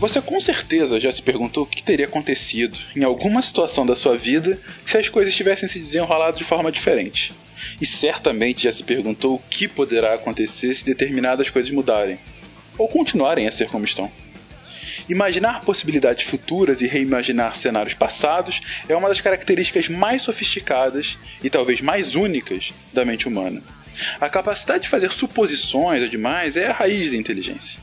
Você com certeza já se perguntou o que teria acontecido em alguma situação da sua vida se as coisas tivessem se desenrolado de forma diferente. E certamente já se perguntou o que poderá acontecer se determinadas coisas mudarem ou continuarem a ser como estão. Imaginar possibilidades futuras e reimaginar cenários passados é uma das características mais sofisticadas e talvez mais únicas da mente humana. A capacidade de fazer suposições demais é a raiz da inteligência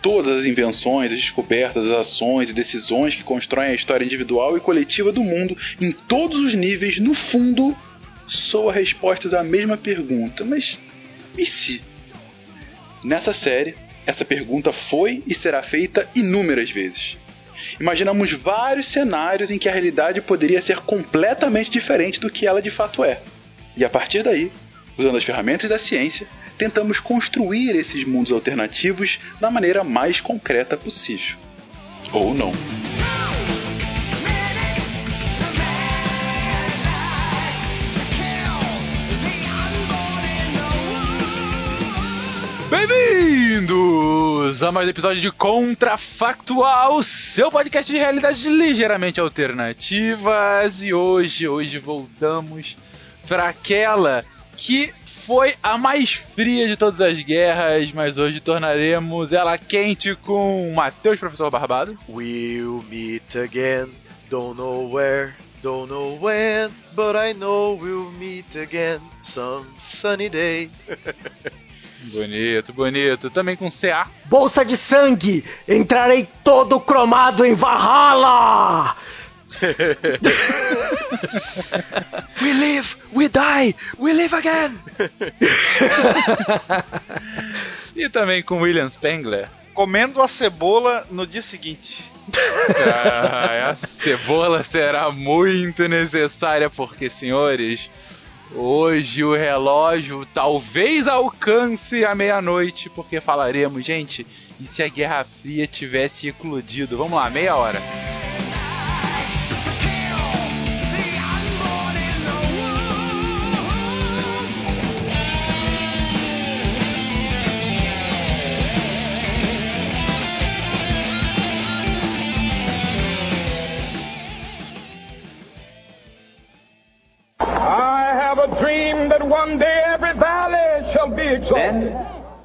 todas as invenções, as descobertas, as ações e decisões que constroem a história individual e coletiva do mundo em todos os níveis, no fundo, soa respostas à mesma pergunta. Mas e se? Nessa série, essa pergunta foi e será feita inúmeras vezes. Imaginamos vários cenários em que a realidade poderia ser completamente diferente do que ela de fato é. E a partir daí, usando as ferramentas da ciência, tentamos construir esses mundos alternativos da maneira mais concreta possível. Ou não. Bem-vindos a mais um episódio de Contrafactual, seu podcast de realidades ligeiramente alternativas. E hoje, hoje voltamos para aquela que foi a mais fria de todas as guerras, mas hoje tornaremos ela quente com Matheus Professor Barbado. We'll meet again, don't know where, don't know when, but I know we'll meet again some sunny day. Bonito, bonito. Também com CA. Bolsa de sangue! Entrarei todo cromado em Valhalla! we live, we die, we live again. e também com William Spengler. Comendo a cebola no dia seguinte. Ah, a cebola será muito necessária porque, senhores, hoje o relógio talvez alcance a meia-noite, porque falaremos, gente, e se a Guerra Fria tivesse eclodido? Vamos lá, meia hora.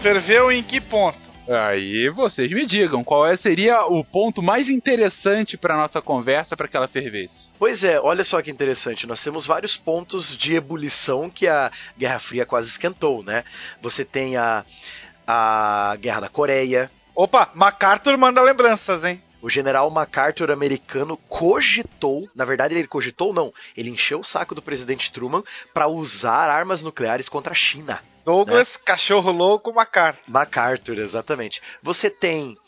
Ferveu em que ponto? Aí vocês me digam qual é, seria o ponto mais interessante para nossa conversa para que ela fervesse. Pois é, olha só que interessante. Nós temos vários pontos de ebulição que a Guerra Fria quase esquentou, né? Você tem a, a Guerra da Coreia. Opa, MacArthur manda lembranças, hein? O general MacArthur americano cogitou, na verdade ele cogitou não, ele encheu o saco do presidente Truman para usar armas nucleares contra a China. Douglas, né? cachorro louco, MacArthur. MacArthur, exatamente. Você tem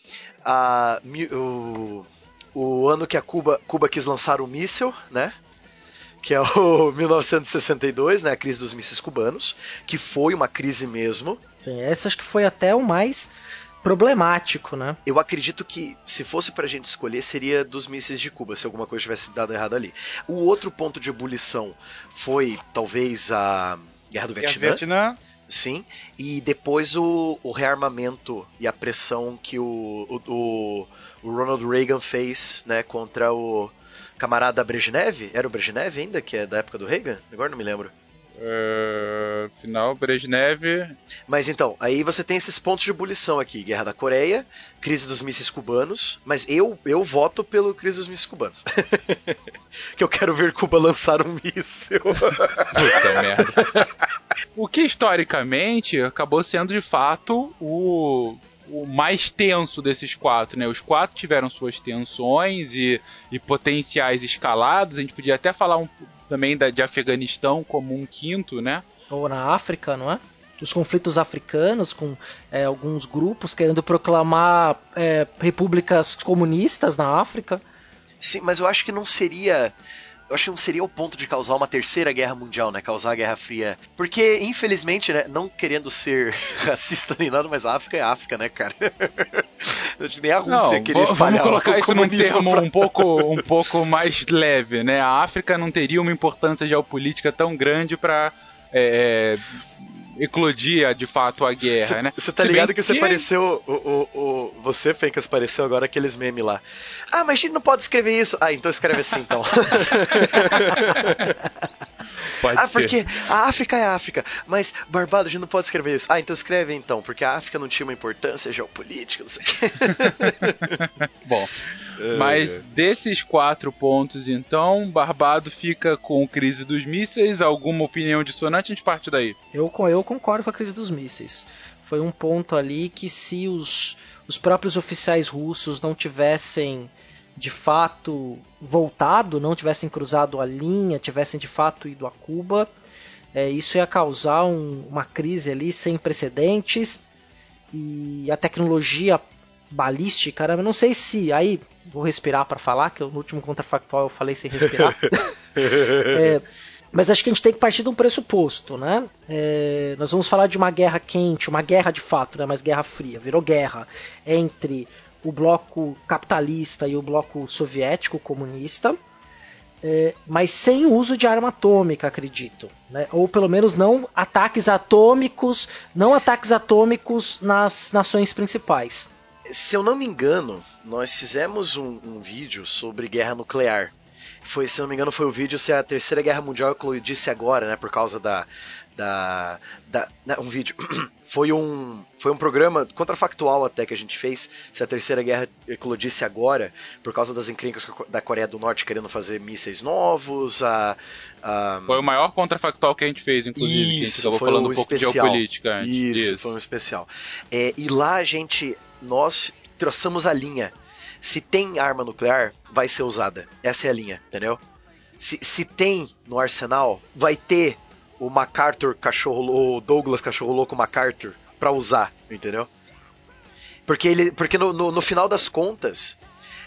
a, o, o ano que a Cuba, Cuba quis lançar o míssil, né? que é o 1962, né, a crise dos mísseis cubanos, que foi uma crise mesmo. Sim, essa acho que foi até o mais problemático, né? Eu acredito que se fosse pra gente escolher seria dos mísseis de Cuba, se alguma coisa tivesse dado errado ali. O outro ponto de ebulição foi talvez a Guerra do Guerra Vietnã. Vietnã. Sim, e depois o, o, rearmamento e a pressão que o, o, o, Ronald Reagan fez né, contra o camarada Brezhnev. Era o Brezhnev ainda, que é da época do Reagan? Agora não me lembro. Uh, final, Brezhnev. Mas então, aí você tem esses pontos de ebulição aqui: Guerra da Coreia, crise dos mísseis cubanos. Mas eu, eu voto pelo crise dos mísseis cubanos. que eu quero ver Cuba lançar um míssil. Puta merda. O que historicamente acabou sendo de fato o o mais tenso desses quatro, né? Os quatro tiveram suas tensões e, e potenciais escalados. A gente podia até falar um, também da, de Afeganistão como um quinto, né? Ou na África, não é? Os conflitos africanos com é, alguns grupos querendo proclamar é, repúblicas comunistas na África. Sim, mas eu acho que não seria eu acho que não seria o ponto de causar uma terceira guerra mundial, né? Causar a Guerra Fria. Porque, infelizmente, né? Não querendo ser racista nem nada, mas a África é África, né, cara? nem a Rússia não, queria espalhar Vamos colocar isso num termo pra... um, pouco, um pouco mais leve, né? A África não teria uma importância geopolítica tão grande para é, é eclodia de fato a guerra, cê, né? Você tá Se ligado que, que você apareceu, o, o, o, você, Fencas, apareceu agora aqueles memes lá. Ah, mas a gente não pode escrever isso. Ah, então escreve assim então. Pode ah, ser. porque a África é a África, mas Barbados a gente não pode escrever isso. Ah, então escreve então, porque a África não tinha uma importância geopolítica, não sei o quê. Bom, mas desses quatro pontos, então, Barbado fica com crise dos mísseis. Alguma opinião dissonante? A gente parte daí. Eu, eu concordo com a crise dos mísseis. Foi um ponto ali que se os, os próprios oficiais russos não tivessem de fato voltado, não tivessem cruzado a linha, tivessem de fato ido a Cuba, é, isso ia causar um, uma crise ali sem precedentes e a tecnologia balística, eu não sei se aí vou respirar para falar, que no último contrafactual eu falei sem respirar. é, mas acho que a gente tem que partir de um pressuposto, né? É, nós vamos falar de uma guerra quente, uma guerra de fato, né? Mas guerra fria, virou guerra entre o bloco capitalista e o bloco soviético comunista, é, mas sem uso de arma atômica, acredito. Né? Ou pelo menos não ataques atômicos, não ataques atômicos nas nações principais. Se eu não me engano, nós fizemos um, um vídeo sobre guerra nuclear. Foi, se não me engano, foi o vídeo se a Terceira Guerra Mundial eclodisse agora, né? Por causa da, da, da né, um vídeo. Foi um foi um programa contrafactual até que a gente fez se a terceira guerra eclodisse agora por causa das encrencas da Coreia do Norte querendo fazer mísseis novos a, a... foi o maior contrafactual que a gente fez inclusive isso, que a gente falando um, um pouco especial. de geopolítica isso, isso, foi um especial. É, e lá a gente nós traçamos a linha. Se tem arma nuclear vai ser usada. Essa é a linha entendeu? Se, se tem no arsenal vai ter o MacArthur cachorro, o Douglas cachorro louco MacArthur para usar, entendeu? Porque ele, porque no, no, no final das contas,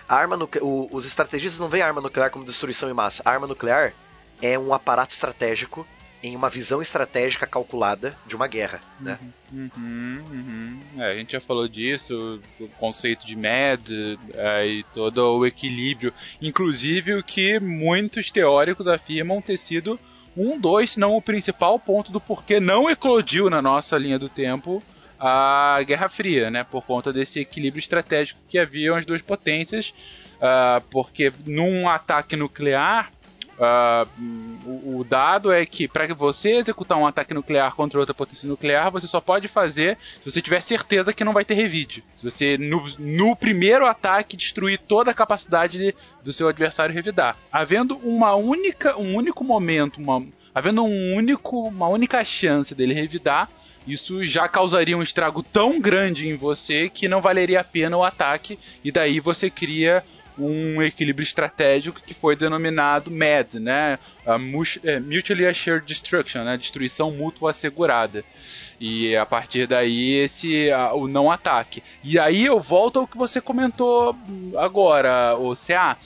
a arma o, os estrategistas não veem a arma nuclear como destruição em massa. A arma nuclear é um aparato estratégico em uma visão estratégica calculada de uma guerra, né? Uhum, uhum. É, a gente já falou disso, o conceito de MED é, e todo o equilíbrio, inclusive o que muitos teóricos afirmam ter sido um, dois, se não o principal ponto do porquê não eclodiu na nossa linha do tempo a Guerra Fria, né? Por conta desse equilíbrio estratégico que havia as duas potências, uh, porque num ataque nuclear Uh, o, dado é que para você executar um ataque nuclear contra outra potência nuclear, você só pode fazer se você tiver certeza que não vai ter revide. Se você, no, no primeiro ataque, destruir toda a capacidade de, do seu adversário revidar. Havendo uma única, um único momento, uma, havendo um único, uma única chance dele revidar, isso já causaria um estrago tão grande em você que não valeria a pena o ataque, e daí você cria um equilíbrio estratégico que foi denominado MAD, né? A é, Mutually Assured Destruction, né? Destruição mútua assegurada. E a partir daí esse o não ataque. E aí eu volto ao que você comentou agora, o CA.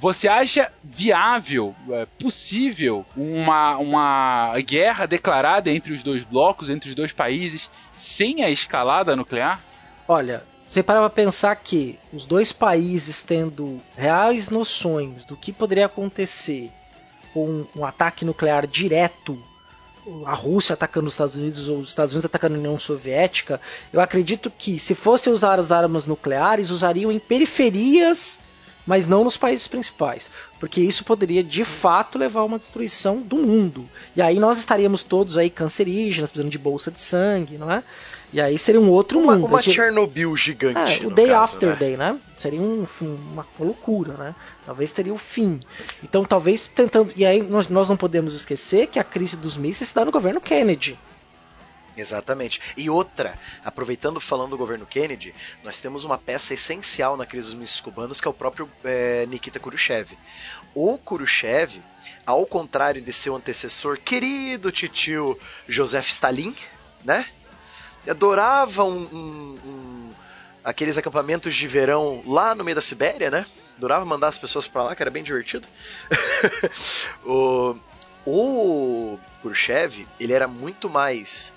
Você acha viável, é, possível, uma, uma guerra declarada entre os dois blocos, entre os dois países, sem a escalada nuclear? Olha, você para pra pensar que os dois países tendo reais noções do que poderia acontecer com um ataque nuclear direto, a Rússia atacando os Estados Unidos ou os Estados Unidos atacando a União Soviética, eu acredito que se fosse usar as armas nucleares, usariam em periferias mas não nos países principais, porque isso poderia de fato levar a uma destruição do mundo. E aí nós estaríamos todos aí cancerígenas, precisando de bolsa de sangue, não é? E aí seria um outro uma, mundo. Uma. Chernobyl gigante. É, o Day caso, After né? Day, né? Seria um, uma loucura, né? Talvez teria o fim. Então talvez tentando. E aí nós, nós não podemos esquecer que a crise dos mísseis se dá no governo Kennedy. Exatamente. E outra, aproveitando falando do governo Kennedy, nós temos uma peça essencial na crise dos mísseis cubanos que é o próprio é, Nikita Khrushchev. O Khrushchev, ao contrário de seu antecessor, querido titio Joseph Stalin, né? Adorava um, um, um, aqueles acampamentos de verão lá no meio da Sibéria, né? Adorava mandar as pessoas para lá, que era bem divertido. o, o Khrushchev, ele era muito mais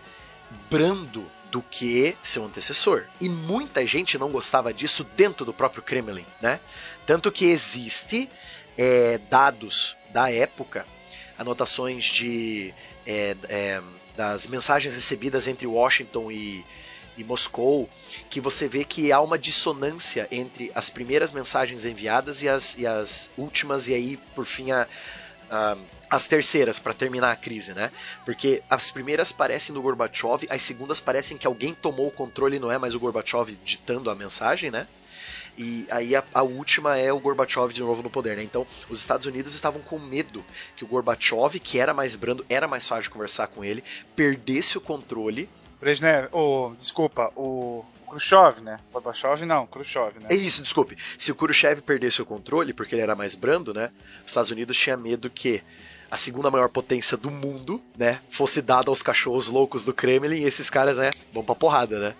brando do que seu antecessor. E muita gente não gostava disso dentro do próprio Kremlin, né? Tanto que existe é, dados da época, anotações de é, é, das mensagens recebidas entre Washington e, e Moscou, que você vê que há uma dissonância entre as primeiras mensagens enviadas e as, e as últimas, e aí, por fim, a, a as terceiras para terminar a crise, né? Porque as primeiras parecem do Gorbachev, as segundas parecem que alguém tomou o controle, não é mais o Gorbachev ditando a mensagem, né? E aí a, a, última é o Gorbachev de novo no poder, né? Então, os Estados Unidos estavam com medo que o Gorbachev, que era mais brando, era mais fácil de conversar com ele, perdesse o controle. Brezhnev, oh, desculpa, o Khrushchev, né? Gorbachev não, Khrushchev, né? É isso, desculpe. Se o Khrushchev perdesse o controle, porque ele era mais brando, né? Os Estados Unidos tinha medo que a segunda maior potência do mundo, né, fosse dada aos cachorros loucos do Kremlin e esses caras, né, vão pra porrada, né?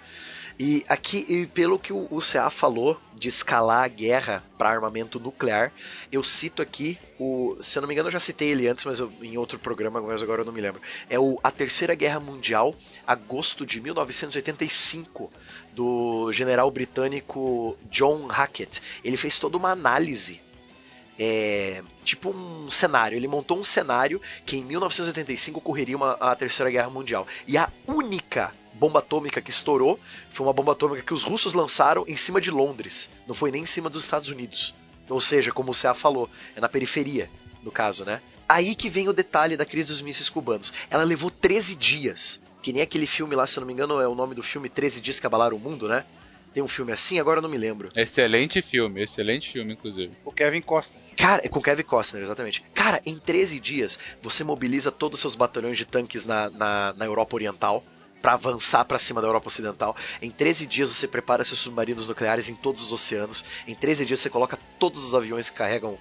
E aqui, e pelo que o CA falou de escalar a guerra para armamento nuclear, eu cito aqui o, se eu não me engano, eu já citei ele antes, mas eu, em outro programa, mas agora eu não me lembro. É o a Terceira Guerra Mundial, agosto de 1985, do general britânico John Hackett. Ele fez toda uma análise é, tipo um cenário. Ele montou um cenário que em 1985 ocorreria uma, a Terceira Guerra Mundial. E a única bomba atômica que estourou foi uma bomba atômica que os russos lançaram em cima de Londres. Não foi nem em cima dos Estados Unidos. Ou seja, como o CA falou, é na periferia, no caso, né? Aí que vem o detalhe da crise dos mísseis cubanos. Ela levou 13 dias. Que nem aquele filme lá, se eu não me engano, é o nome do filme 13 Dias que Abalaram o Mundo, né? Tem um filme assim, agora eu não me lembro. Excelente filme, excelente filme, inclusive. O Kevin Costner. Cara, é com Kevin Costner, exatamente. Cara, em 13 dias, você mobiliza todos os seus batalhões de tanques na, na, na Europa Oriental para avançar para cima da Europa Ocidental. Em 13 dias você prepara seus submarinos nucleares em todos os oceanos. Em 13 dias você coloca todos os aviões que carregam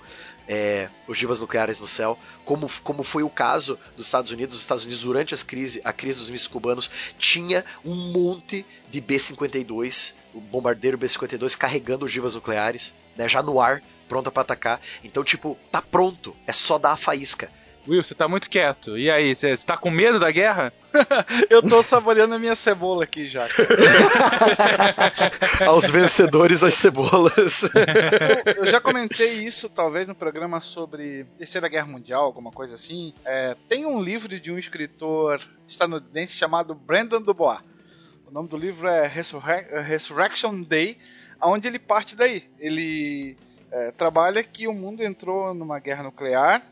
é, ogivas nucleares no céu, como, como foi o caso dos Estados Unidos. Os Estados Unidos, durante as crise, a crise dos mísseis cubanos, tinha um monte de B-52, o bombardeiro B-52 carregando ogivas nucleares, né, já no ar, pronta para atacar. Então, tipo, tá pronto, é só dar a faísca. Will, você tá muito quieto. E aí, você tá com medo da guerra? eu tô saboreando a minha cebola aqui já. Aos vencedores as cebolas. eu, eu, já comentei isso talvez no programa sobre Terceira Guerra Mundial, alguma coisa assim. É, tem um livro de um escritor estadunidense chamado Brandon Dubois. O nome do livro é Resurrection Day, onde ele parte daí. Ele é, trabalha que o mundo entrou numa guerra nuclear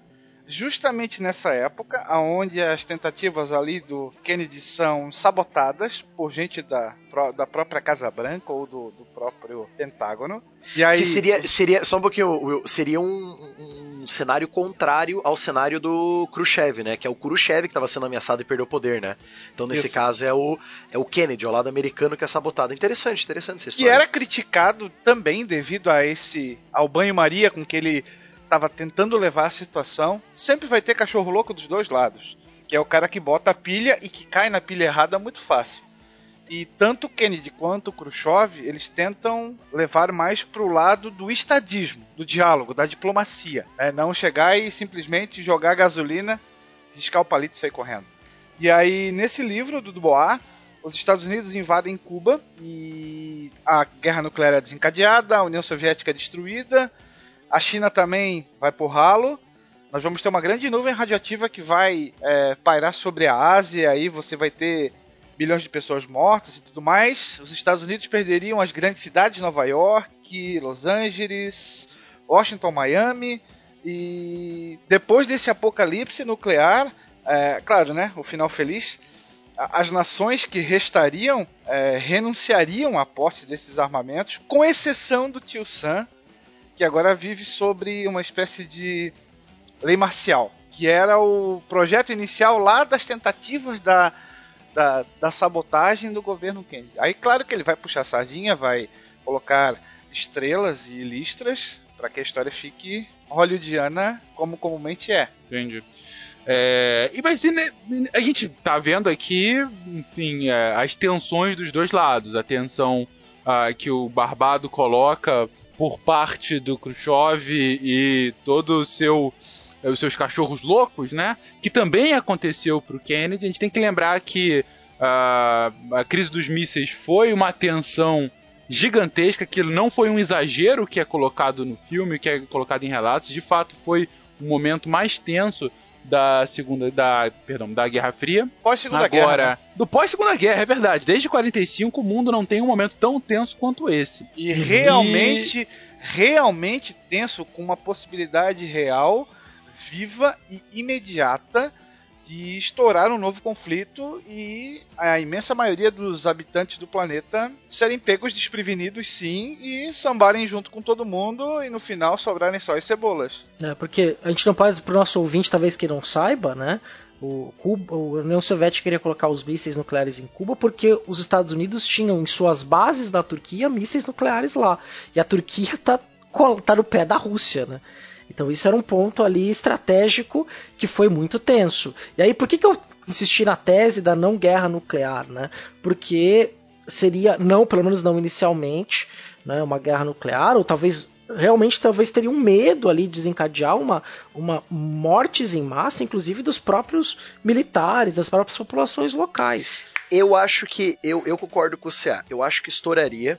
justamente nessa época, onde as tentativas ali do Kennedy são sabotadas por gente da, da própria Casa Branca ou do, do próprio Pentágono. E aí, que seria, seria só um pouquinho, Will, seria um, um, cenário contrário ao cenário do Khrushchev, né? Que é o Khrushchev que estava sendo ameaçado e perdeu o poder, né? Então nesse Isso. caso é o, é o Kennedy, o lado americano que é sabotado. Interessante, interessante essa história. E era criticado também devido a esse ao banho-maria com que ele estava tentando levar a situação, sempre vai ter cachorro louco dos dois lados. Que é o cara que bota a pilha e que cai na pilha errada muito fácil. E tanto Kennedy quanto Khrushchev, eles tentam levar mais para o lado do estadismo, do diálogo, da diplomacia. Né? Não chegar e simplesmente jogar gasolina, riscar o palito e sair correndo. E aí, nesse livro do Dubois, os Estados Unidos invadem Cuba e a guerra nuclear é desencadeada, a União Soviética é destruída, a China também vai por ralo. Nós vamos ter uma grande nuvem radioativa que vai é, pairar sobre a Ásia. Aí você vai ter bilhões de pessoas mortas e tudo mais. Os Estados Unidos perderiam as grandes cidades, Nova York, Los Angeles, Washington, Miami, e depois desse apocalipse nuclear, é, claro, né, o final feliz, as nações que restariam é, renunciariam à posse desses armamentos, com exceção do tio Sam, que agora vive sobre uma espécie de lei marcial, que era o projeto inicial lá das tentativas da, da, da sabotagem do governo Kennedy. Aí, claro que ele vai puxar sardinha, vai colocar estrelas e listras para que a história fique hollywoodiana como comumente é. Entendi. É, e mas a gente tá vendo aqui, enfim, é, as tensões dos dois lados. A tensão uh, que o Barbado coloca por parte do Khrushchev e todo o seu os seus cachorros loucos, né? Que também aconteceu pro Kennedy. A gente tem que lembrar que uh, a crise dos mísseis foi uma tensão gigantesca, que não foi um exagero que é colocado no filme, que é colocado em relatos. De fato, foi o momento mais tenso da segunda da perdão da Guerra Fria. Pós segunda guerra né? do pós segunda guerra é verdade. Desde 45 o mundo não tem um momento tão tenso quanto esse. E realmente e... realmente tenso com uma possibilidade real viva e imediata de estourar um novo conflito e a imensa maioria dos habitantes do planeta serem pegos desprevenidos sim e sambarem junto com todo mundo e no final sobrarem só as cebolas. É, porque a gente não pode, pro nosso ouvinte talvez que não saiba, né? O, Cuba, a União Soviética queria colocar os mísseis nucleares em Cuba porque os Estados Unidos tinham em suas bases da Turquia mísseis nucleares lá. E a Turquia tá, tá no pé da Rússia, né? Então isso era um ponto ali estratégico que foi muito tenso. E aí por que, que eu insisti na tese da não guerra nuclear, né? Porque seria não, pelo menos não inicialmente, né, uma guerra nuclear ou talvez realmente talvez teria um medo ali de desencadear uma, uma mortes em massa, inclusive dos próprios militares, das próprias populações locais. Eu acho que eu, eu concordo com o CA. Eu acho que estouraria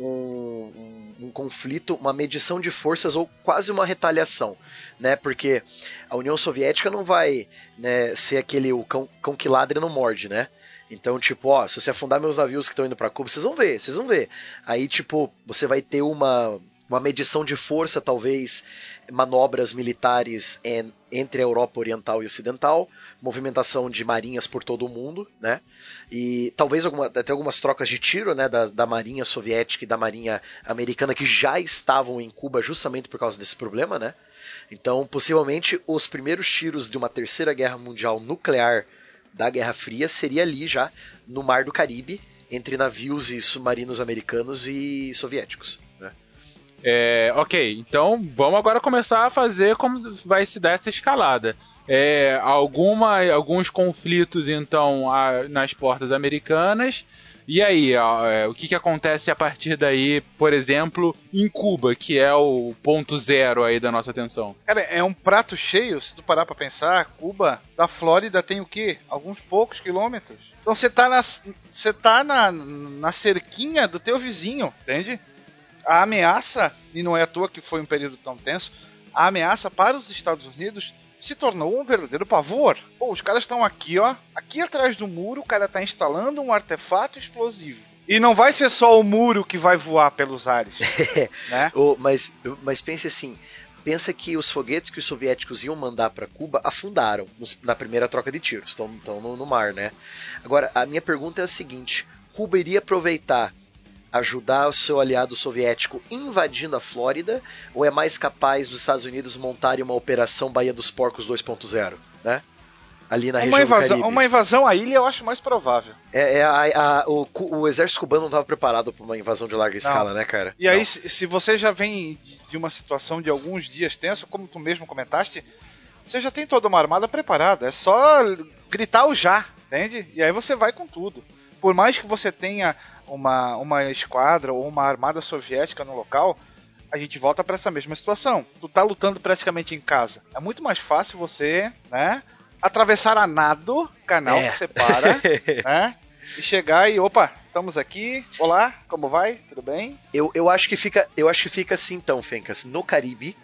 um, um, um, conflito, uma medição de forças ou quase uma retaliação, né? Porque a União Soviética não vai né, ser aquele o cão, cão que ladra e não morde, né? Então, tipo, ó, se você afundar meus navios que estão indo para Cuba, vocês vão ver, vocês vão ver. Aí, tipo, você vai ter uma uma medição de força, talvez manobras militares en, entre a Europa Oriental e Ocidental, movimentação de marinhas por todo o mundo, né? E talvez alguma, até algumas trocas de tiro, né, da, da marinha soviética e da marinha americana que já estavam em Cuba justamente por causa desse problema, né? Então, possivelmente, os primeiros tiros de uma terceira guerra mundial nuclear da Guerra Fria seria ali já no Mar do Caribe, entre navios e submarinos americanos e soviéticos. É, ok, então vamos agora começar a fazer como vai se dar essa escalada. É, alguma, alguns conflitos, então, a, nas portas americanas. E aí, ó, é, o que, que acontece a partir daí, por exemplo, em Cuba, que é o ponto zero aí da nossa atenção? Cara, é um prato cheio, se tu parar pra pensar, Cuba, da Flórida tem o quê? Alguns poucos quilômetros. Então você tá na, você tá na, na cerquinha do teu vizinho, entende? A ameaça, e não é à toa que foi um período tão tenso, a ameaça para os Estados Unidos se tornou um verdadeiro pavor. Pô, os caras estão aqui, ó, aqui atrás do muro, o cara está instalando um artefato explosivo. E não vai ser só o muro que vai voar pelos ares. né? oh, mas, mas pense assim, pensa que os foguetes que os soviéticos iam mandar para Cuba afundaram na primeira troca de tiros, estão, estão no, no mar, né? Agora, a minha pergunta é a seguinte: Cuba iria aproveitar ajudar o seu aliado soviético invadindo a Flórida ou é mais capaz dos Estados Unidos montarem uma operação Baía dos Porcos 2.0, né? Ali na uma região invasão, do Caribe. Uma invasão à ilha eu acho mais provável. É, é a, a, o, o, exército cubano não estava preparado para uma invasão de larga não. escala, né, cara? E não. aí, se, se você já vem de uma situação de alguns dias tenso, como tu mesmo comentaste, você já tem toda uma armada preparada. É só gritar o já, entende? E aí você vai com tudo. Por mais que você tenha uma, uma esquadra ou uma armada soviética no local, a gente volta para essa mesma situação. Tu tá lutando praticamente em casa. É muito mais fácil você, né, atravessar a nado, canal é. que separa, né, e chegar e opa, estamos aqui. Olá, como vai? Tudo bem? Eu, eu acho que fica, eu acho que fica assim então, Fencas. No Caribe,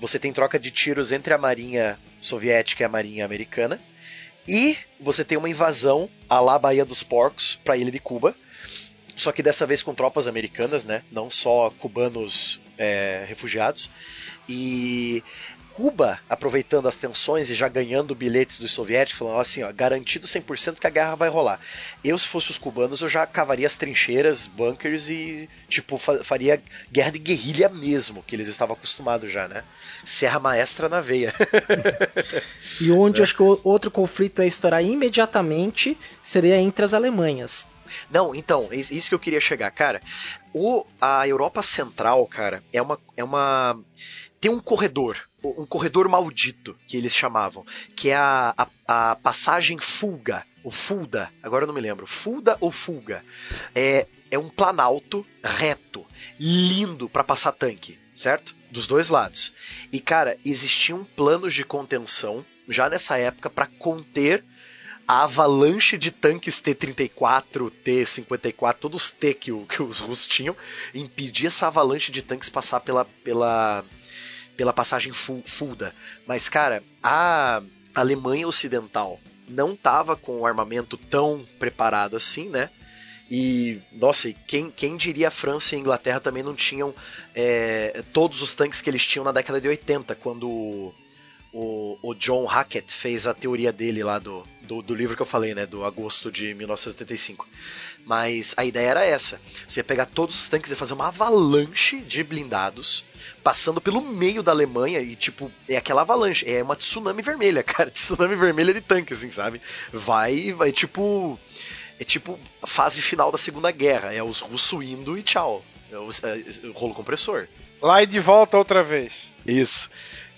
você tem troca de tiros entre a marinha soviética e a marinha americana. E você tem uma invasão à lá Baía dos Porcos para a ilha de Cuba só que dessa vez com tropas americanas, né? Não só cubanos é, refugiados. E Cuba, aproveitando as tensões e já ganhando bilhetes dos soviéticos, falando assim, ó, garantido 100% que a guerra vai rolar. Eu, se fosse os cubanos, eu já cavaria as trincheiras, bunkers e, tipo, faria guerra de guerrilha mesmo, que eles estavam acostumados já, né? Serra maestra na veia. e onde é. acho que outro conflito ia estourar imediatamente seria entre as Alemanhas. Não, então, isso que eu queria chegar, cara. O, a Europa Central, cara, é uma, é uma tem um corredor, um corredor maldito, que eles chamavam, que é a, a, a passagem Fulga, o Fulda, agora eu não me lembro, Fulda ou Fulga. É, é um planalto reto, lindo para passar tanque, certo? Dos dois lados. E cara, existiam planos de contenção já nessa época para conter a avalanche de tanques T-34, T-54, todos os T que, o, que os russos tinham, impedir essa avalanche de tanques passar pela, pela, pela passagem Fulda. Mas, cara, a Alemanha Ocidental não estava com o armamento tão preparado assim, né? E, nossa, quem, quem diria a França e a Inglaterra também não tinham é, todos os tanques que eles tinham na década de 80, quando o, o John Hackett fez a teoria dele lá do, do, do, livro que eu falei, né? Do agosto de 1985. Mas a ideia era essa: você ia pegar todos os tanques e fazer uma avalanche de blindados, passando pelo meio da Alemanha e, tipo, é aquela avalanche, é uma tsunami vermelha, cara. Tsunami vermelha de tanque, assim, sabe? Vai, vai tipo. É tipo fase final da Segunda Guerra. É os russos indo e tchau. É o, é, o rolo compressor. Lá e de volta outra vez. Isso.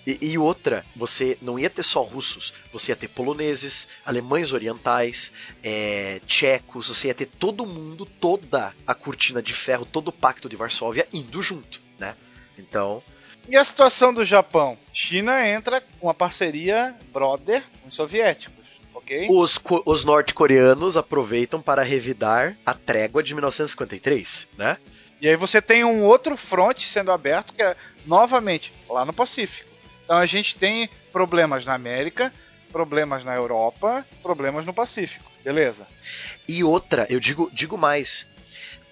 E, e, outra, você não ia ter só russos, você ia ter poloneses, alemães orientais, é, tchecos, você ia ter todo mundo, toda a cortina de ferro, todo o pacto de Varsóvia indo junto, né? Então. E a situação do Japão? China entra com uma parceria brother com os soviéticos. Okay. Os, os norte-coreanos aproveitam para revidar a trégua de 1953, né? E aí você tem um outro fronte sendo aberto que é novamente lá no Pacífico. Então a gente tem problemas na América, problemas na Europa, problemas no Pacífico, beleza? E outra, eu digo, digo mais,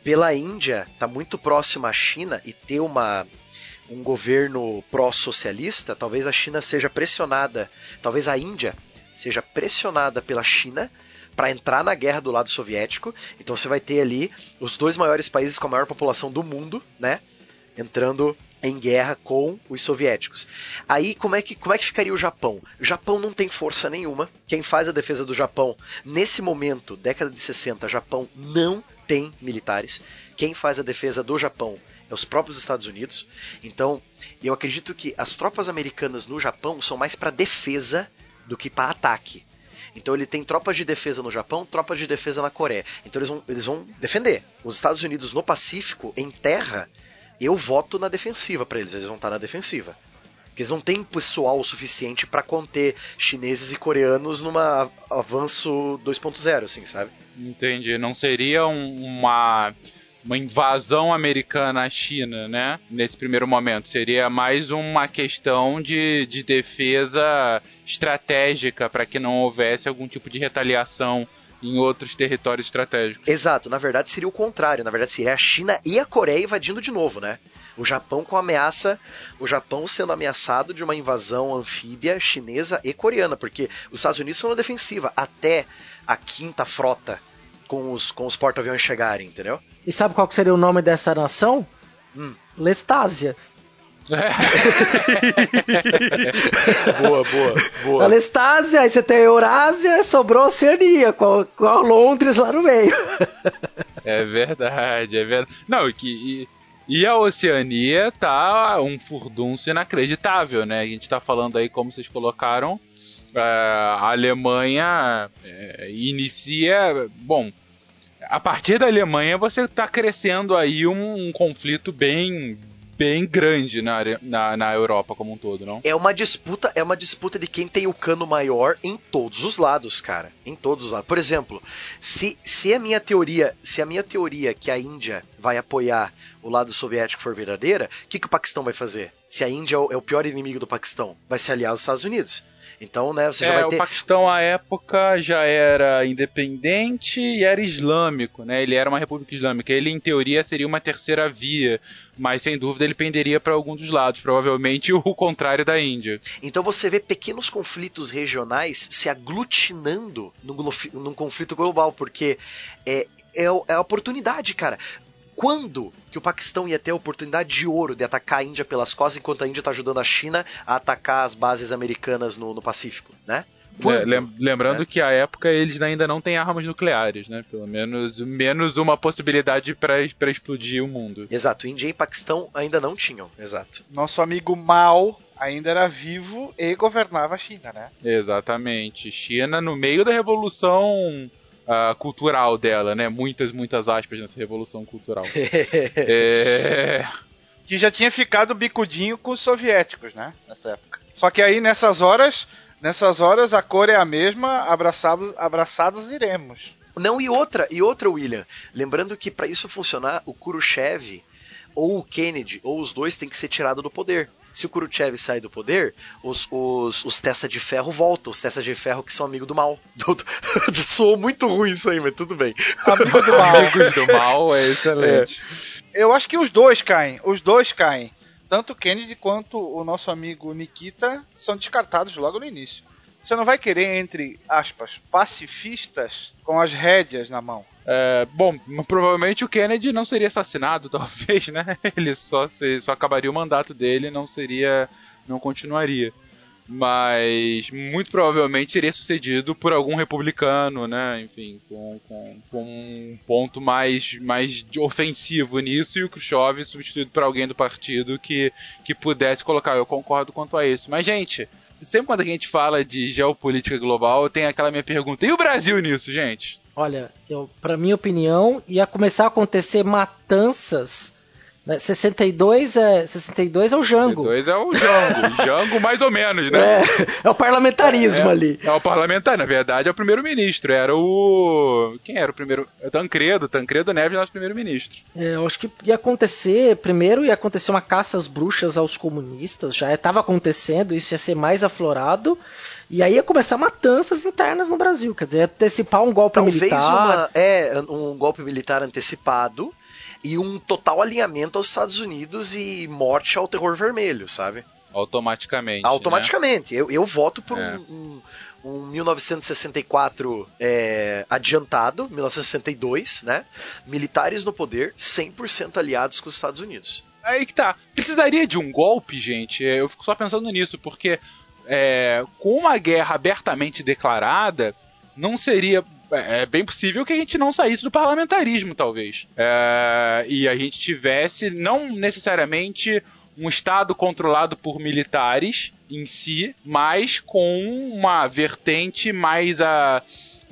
pela Índia tá muito próxima à China e ter uma um governo pró-socialista, talvez a China seja pressionada, talvez a Índia seja pressionada pela China para entrar na guerra do lado soviético. Então você vai ter ali os dois maiores países com a maior população do mundo, né? Entrando em guerra com os soviéticos. Aí como é que como é que ficaria o Japão? O Japão não tem força nenhuma. Quem faz a defesa do Japão nesse momento, década de 60, Japão não tem militares. Quem faz a defesa do Japão é os próprios Estados Unidos. Então, eu acredito que as tropas americanas no Japão são mais para defesa do que para ataque. Então ele tem tropas de defesa no Japão, tropas de defesa na Coreia. Então eles vão, eles vão defender. Os Estados Unidos no Pacífico, em terra, eu voto na defensiva para eles, eles vão estar na defensiva. Porque eles não têm pessoal o suficiente para conter chineses e coreanos numa avanço 2.0, assim, sabe? Entendi. Não seria um, uma uma invasão americana à China, né? Nesse primeiro momento. Seria mais uma questão de, de defesa estratégica para que não houvesse algum tipo de retaliação em outros territórios estratégicos. Exato, na verdade seria o contrário, na verdade seria a China e a Coreia invadindo de novo, né? O Japão com ameaça, o Japão sendo ameaçado de uma invasão anfíbia chinesa e coreana, porque os Estados Unidos foram na defensiva até a quinta frota com os, com os porta-aviões chegarem, entendeu? E sabe qual seria o nome dessa nação? Hum. Lestásia. Boa, boa, boa. Alestásia, aí você tem a Eurásia, sobrou a Oceania, com, com a Londres lá no meio. é verdade, é verdade. Não, que. E, e a Oceania tá um furdunço inacreditável, né? A gente tá falando aí, como vocês colocaram, é, a Alemanha é, inicia. Bom, a partir da Alemanha você está crescendo aí um, um, conflito bem bem grande na, na, na Europa como um todo, não? É uma disputa, é uma disputa de quem tem o cano maior em todos os lados, cara. Em todos os lados. Por exemplo, se, se a minha teoria, se a minha teoria que a Índia vai apoiar o lado soviético for verdadeira, o que, que o Paquistão vai fazer? Se a Índia é o pior inimigo do Paquistão, vai se aliar aos Estados Unidos. Então, né, você já é, vai ter... o Paquistão à época já era independente e era islâmico, né? Ele era uma república islâmica. Ele em teoria seria uma terceira via, mas sem dúvida ele penderia para algum dos lados, provavelmente o contrário da Índia. Então você vê pequenos conflitos regionais se aglutinando num, num conflito global, porque é, é, é a oportunidade, cara quando que o Paquistão ia ter a oportunidade de ouro de atacar a Índia pelas costas, enquanto a Índia está ajudando a China a atacar as bases americanas no, no Pacífico, né? Quando, lembrando né? que a época eles ainda não têm armas nucleares, né? Pelo menos menos uma possibilidade para explodir o mundo. Exato, Índia e Paquistão ainda não tinham, exato. Nosso amigo Mao ainda era vivo e governava a China, né? Exatamente. China no meio da revolução uh, cultural dela, né? Muitas, muitas aspas nessa revolução cultural. é... Que já tinha ficado bicudinho com os soviéticos, né? Nessa época. Só que aí nessas horas, nessas horas a cor é a mesma, abraçados, abraçados iremos. Não, e outra, e outra, William. Lembrando que para isso funcionar, o Khrushchev ou o Kennedy, ou os dois, tem que ser tirado do poder. Se o Khrushchev sai do poder, os, os, os Testa de Ferro voltam, os Testa de Ferro que são amigos do mal. Soou muito ruim isso aí, mas tudo bem. Amigo do mal. Amigos do mal é excelente. É. Eu acho que os dois caem, os dois caem. Tanto o Kennedy quanto o nosso amigo Nikita são descartados logo no início. Você não vai querer, entre aspas, pacifistas com as rédeas na mão. É, bom, provavelmente o Kennedy não seria assassinado, talvez, né? Ele só, se, só acabaria o mandato dele não seria. não continuaria. Mas muito provavelmente seria sucedido por algum republicano, né? Enfim, com, com, com um ponto mais, mais ofensivo nisso e o Khrushchev substituído por alguém do partido que, que pudesse colocar. Eu concordo quanto a isso. Mas, gente, sempre quando a gente fala de geopolítica global, tem aquela minha pergunta: e o Brasil nisso, gente? Olha, eu, pra minha opinião, ia começar a acontecer matanças 62 né? é, 62 é o Jango. 62 é o Jango. Jango mais ou menos, né? É, é o parlamentarismo é, ali. É o parlamentar, na verdade é o primeiro-ministro. Era o. Quem era o primeiro? É Tancredo. Tancredo Neves, nosso primeiro-ministro. É, eu acho que ia acontecer. Primeiro ia acontecer uma caça às bruxas aos comunistas. Já estava acontecendo, isso ia ser mais aflorado. E aí ia começar matanças internas no Brasil. Quer dizer, antecipar um golpe Talvez militar. Uma, é, um golpe militar antecipado e um total alinhamento aos Estados Unidos e morte ao terror vermelho, sabe? Automaticamente. Automaticamente. Né? Eu, eu voto por é. um, um, um, 1964 é, adiantado, 1962, né? Militares no poder, 100% aliados com os Estados Unidos. Aí que tá. Precisaria de um golpe, gente? Eu fico só pensando nisso, porque é, com uma guerra abertamente declarada, não seria é, é bem possível que a gente não saísse do parlamentarismo, talvez. É, e a gente tivesse, não necessariamente um Estado controlado por militares em si, mas com uma vertente mais a.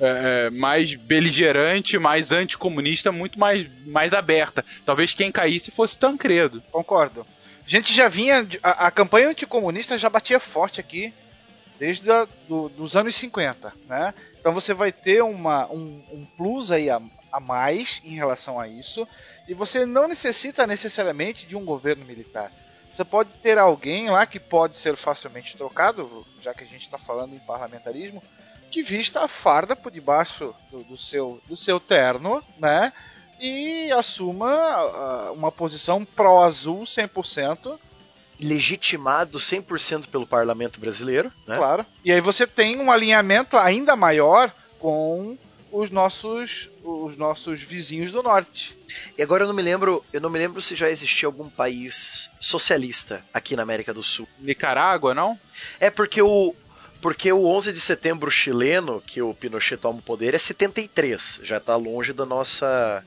É, é, mais beligerante, mais anticomunista, muito mais, mais aberta. Talvez quem caísse fosse Tancredo. Concordo. A gente já vinha. A, a campanha anticomunista já batia forte aqui desde a, do, dos anos 50, né? Então você vai ter uma, um, um plus aí a, a mais em relação a isso, e você não necessita necessariamente de um governo militar. Você pode ter alguém lá que pode ser facilmente trocado, já que a gente está falando em parlamentarismo, que vista a farda por debaixo do, do, seu, do seu terno, né? E assuma uh, uma posição pró-azul 100%, legitimado 100% pelo parlamento brasileiro, né? Claro. E aí você tem um alinhamento ainda maior com os nossos os nossos vizinhos do norte. E agora eu não me lembro, eu não me lembro se já existia algum país socialista aqui na América do Sul. Nicarágua, não? É porque o porque o 11 de setembro chileno, que o Pinochet toma o poder, é 73, já está longe da nossa,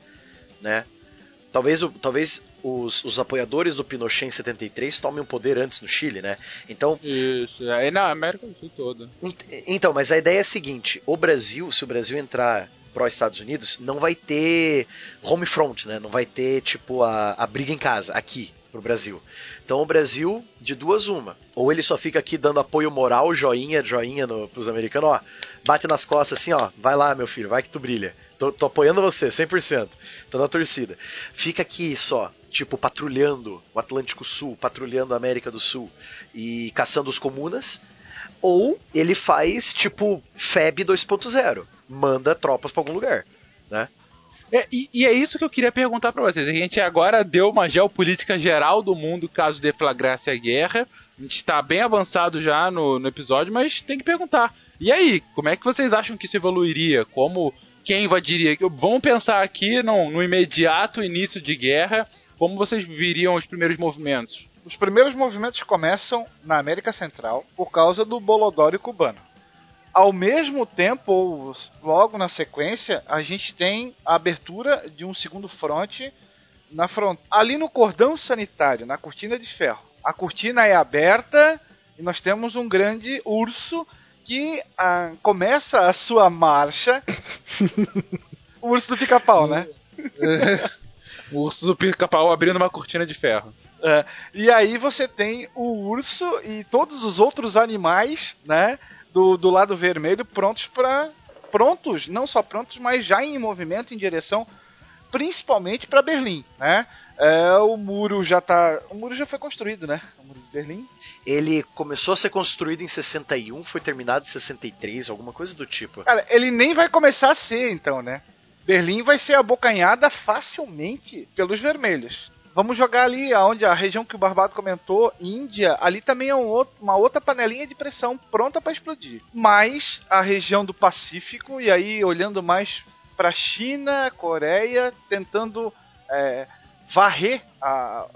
né? Talvez, talvez os, os, apoiadores do Pinochet em 73 tomem o poder antes no Chile, né? Então. Isso, aí na América do Sul toda. Então, mas a ideia é a seguinte: o Brasil, se o Brasil entrar pró-Estados Unidos, não vai ter home front, né? Não vai ter, tipo, a, a briga em casa, aqui, pro Brasil. Então o Brasil, de duas uma. Ou ele só fica aqui dando apoio moral, joinha, joinha no, pros americanos, ó. Bate nas costas assim, ó. Vai lá, meu filho, vai que tu brilha Tô, tô apoiando você, 100%. Tô na torcida. Fica aqui só, tipo, patrulhando o Atlântico Sul, patrulhando a América do Sul e caçando os comunas. Ou ele faz, tipo, FEB 2.0. Manda tropas para algum lugar, né? É, e, e, é isso que eu queria perguntar para vocês. A gente agora deu uma geopolítica geral do mundo caso deflagrasse a guerra. A gente está bem avançado já no, no, episódio, mas tem que perguntar. E aí, como é que vocês acham que isso evoluiria? Como quem invadiria? Vamos pensar aqui no, no imediato início de guerra. Como vocês viriam os primeiros movimentos? Os primeiros movimentos começam na América Central por causa do Bolodório cubano ao mesmo tempo, logo na sequência, a gente tem a abertura de um segundo fronte na front... ali no cordão sanitário, na cortina de ferro. A cortina é aberta e nós temos um grande urso que ah, começa a sua marcha. o urso do pica-pau, né? o urso do pica-pau abrindo uma cortina de ferro. É, e aí você tem o urso e todos os outros animais, né? do, do lado vermelho prontos para prontos, não só prontos, mas já em movimento em direção principalmente para Berlim, né? É, o muro já tá, o muro já foi construído, né? O muro de Berlim. Ele começou a ser construído em 61, foi terminado em 63, alguma coisa do tipo. Cara, ele nem vai começar a ser, então, né? Berlim vai ser abocanhada facilmente pelos vermelhos. Vamos jogar ali aonde a região que o Barbado comentou, Índia, ali também é um outro, uma outra panelinha de pressão pronta para explodir. Mas a região do Pacífico, e aí olhando mais para China, Coreia, tentando é, varrer a,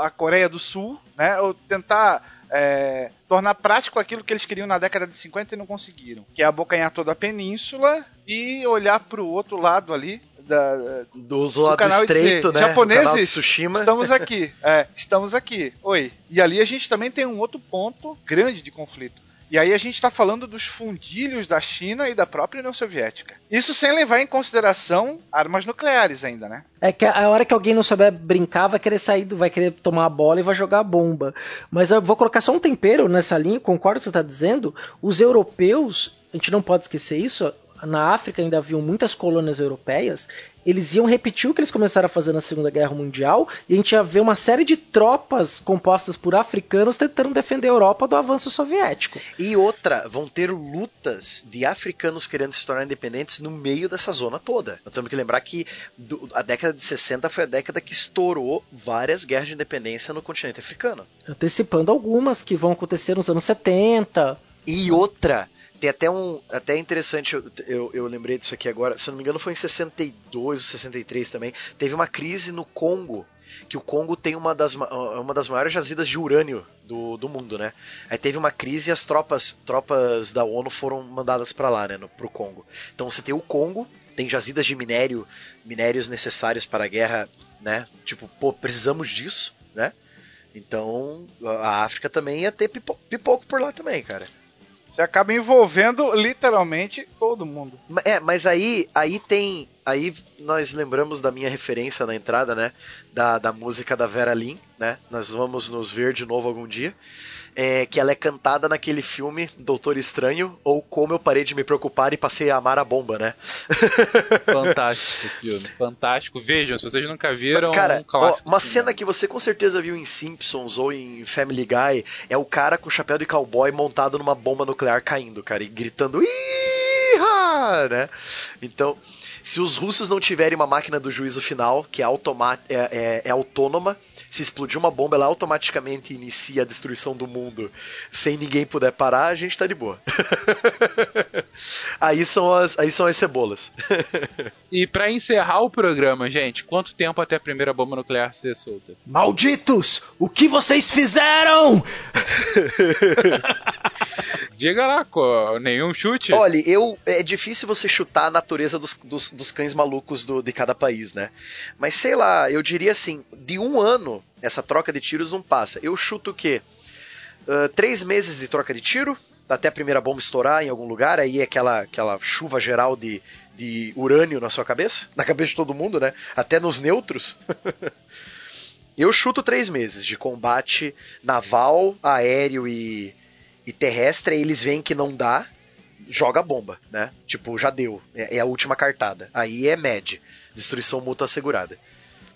a Coreia do Sul, né? Ou tentar é, tornar prático aquilo que eles queriam na década de 50 e não conseguiram, que é abocanhar toda a península e olhar para o outro lado ali, da, do, do lado canal estreito, dizer, né? Japoneses, estamos aqui. É, estamos aqui. Oi. E ali a gente também tem um outro ponto grande de conflito. E aí a gente está falando dos fundilhos da China e da própria União Soviética. Isso sem levar em consideração armas nucleares ainda, né? É que a hora que alguém não souber brincar, vai querer sair, vai querer tomar a bola e vai jogar a bomba. Mas eu vou colocar só um tempero nessa linha, concordo com o que você está dizendo. Os europeus, a gente não pode esquecer isso, na África ainda haviam muitas colônias europeias, eles iam repetir o que eles começaram a fazer na Segunda Guerra Mundial e a gente ia ver uma série de tropas compostas por africanos tentando defender a Europa do avanço soviético. E outra, vão ter lutas de africanos querendo se tornar independentes no meio dessa zona toda. Nós temos que lembrar que do, a década de 60 foi a década que estourou várias guerras de independência no continente africano. Antecipando algumas que vão acontecer nos anos 70. E outra, tem até um. Até interessante, eu, eu, lembrei disso aqui agora. Se eu não me engano, foi em 62 ou 63 também. Teve uma crise no Congo. Que o Congo tem uma das, uma das maiores jazidas de urânio do, do mundo, né? Aí teve uma crise e as tropas, tropas da ONU foram mandadas para lá, né? No, pro Congo. Então você tem o Congo, tem jazidas de minério, minérios necessários para a guerra, né? Tipo, pô, precisamos disso, né? Então a África também ia ter pipoco por lá também, cara. Você acaba envolvendo literalmente todo mundo. É, mas aí, aí tem. Aí nós lembramos da minha referência na entrada, né? Da, da música da Vera Lynn, né? Nós vamos nos ver de novo algum dia é, que ela é cantada naquele filme Doutor Estranho, ou Como Eu Parei de Me Preocupar e Passei a Amar a Bomba, né? Fantástico filme, fantástico. Vejam, se vocês nunca viram, cara, um ó, uma cena que você com certeza viu em Simpsons ou em Family Guy é o cara com o chapéu de cowboy montado numa bomba nuclear caindo, cara, e gritando Né? Então, se os russos não tiverem uma máquina do juízo final, que é, é, é, é autônoma, se explodir uma bomba, ela automaticamente inicia a destruição do mundo sem ninguém puder parar, a gente tá de boa. aí, são as, aí são as cebolas. e para encerrar o programa, gente, quanto tempo até a primeira bomba nuclear ser solta? Malditos! O que vocês fizeram? Diga lá, nenhum chute? Olha, eu é difícil você chutar a natureza dos, dos, dos cães malucos do, de cada país, né? Mas sei lá, eu diria assim, de um ano essa troca de tiros não passa. Eu chuto o quê? Uh, três meses de troca de tiro, até a primeira bomba estourar em algum lugar, aí é aquela, aquela chuva geral de, de urânio na sua cabeça, na cabeça de todo mundo, né? Até nos neutros. Eu chuto três meses de combate naval, aéreo e, e terrestre. Eles veem que não dá, joga a bomba, né? Tipo, já deu. É, é a última cartada. Aí é MED. Destruição mútua assegurada.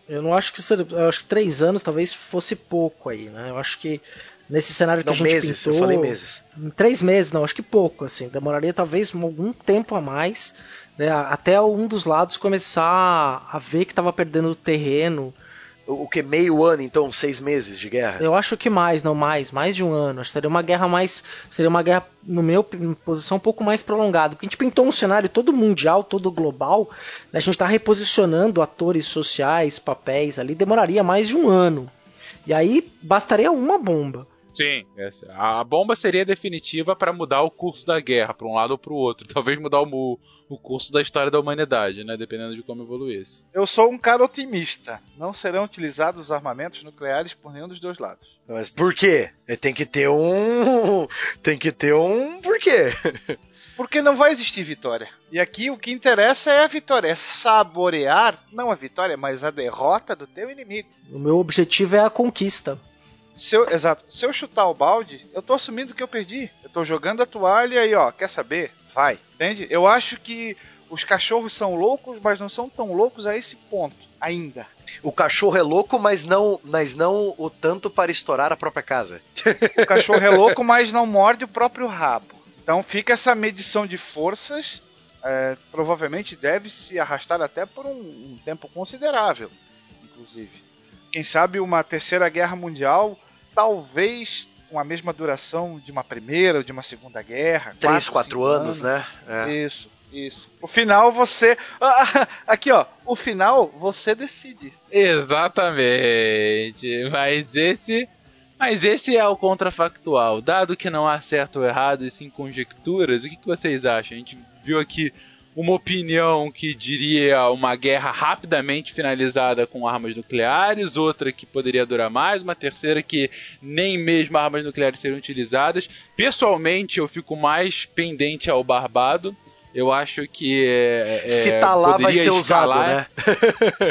Eu não acho que eu acho que três anos talvez fosse pouco aí, né? Eu acho que nesse cenário que não, a gente meses, pintou, eu falei meses. Em três meses, não, acho que pouco, assim. Demoraria talvez algum tempo a mais, né? Até um dos lados começar a ver que estava perdendo terreno o que meio ano, então, seis meses de guerra? Eu acho que mais, não mais, mais de um ano. Acho que seria uma guerra mais, seria uma guerra no meu posição um pouco mais prolongada, porque a gente pintou um cenário todo mundial, todo global. Né? A gente está reposicionando atores sociais, papéis ali, demoraria mais de um ano. E aí bastaria uma bomba. Sim, a bomba seria definitiva para mudar o curso da guerra para um lado ou para o outro. Talvez mudar o, o curso da história da humanidade, né? Dependendo de como evoluísse. Eu sou um cara otimista. Não serão utilizados armamentos nucleares por nenhum dos dois lados. Mas por quê? Tem que ter um. Tem que ter um. Por quê? Porque não vai existir vitória. E aqui o que interessa é a vitória, é saborear, não a vitória, mas a derrota do teu inimigo. O meu objetivo é a conquista. Se eu, exato. Se eu chutar o balde, eu tô assumindo que eu perdi. Eu tô jogando a toalha e, ó, quer saber? Vai. Entende? Eu acho que os cachorros são loucos, mas não são tão loucos a esse ponto ainda. O cachorro é louco, mas não, mas não o tanto para estourar a própria casa. o cachorro é louco, mas não morde o próprio rabo. Então fica essa medição de forças. É, provavelmente deve se arrastar até por um, um tempo considerável, inclusive. Quem sabe uma terceira guerra mundial talvez com a mesma duração de uma primeira ou de uma segunda guerra. Três, quatro, quatro anos, anos, né? É. Isso, isso. O final você. Ah, aqui, ó. O final você decide. Exatamente. Mas esse. Mas esse é o contrafactual. Dado que não há certo ou errado, e sim conjecturas, o que, que vocês acham? A gente viu aqui uma opinião que diria uma guerra rapidamente finalizada com armas nucleares, outra que poderia durar mais, uma terceira que nem mesmo armas nucleares seriam utilizadas. Pessoalmente, eu fico mais pendente ao Barbado. Eu acho que. É, Se tá lá, vai ser escalar. usado, né?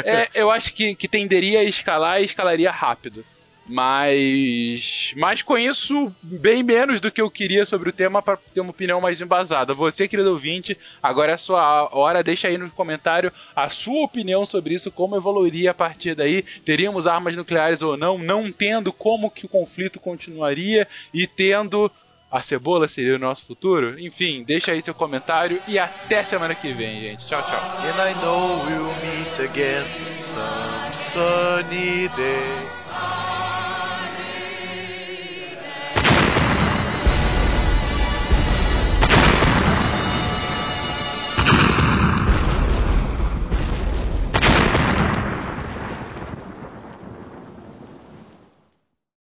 é, eu acho que, que tenderia a escalar e escalaria rápido. Mas, mas isso, bem menos do que eu queria sobre o tema para ter uma opinião mais embasada. Você, querido ouvinte, agora é a sua hora. Deixa aí no comentário a sua opinião sobre isso, como evoluiria a partir daí. Teríamos armas nucleares ou não? Não tendo, como que o conflito continuaria? E tendo, a cebola seria o nosso futuro? Enfim, deixa aí seu comentário e até semana que vem, gente. Tchau, tchau. And I know we'll meet again some sunny day.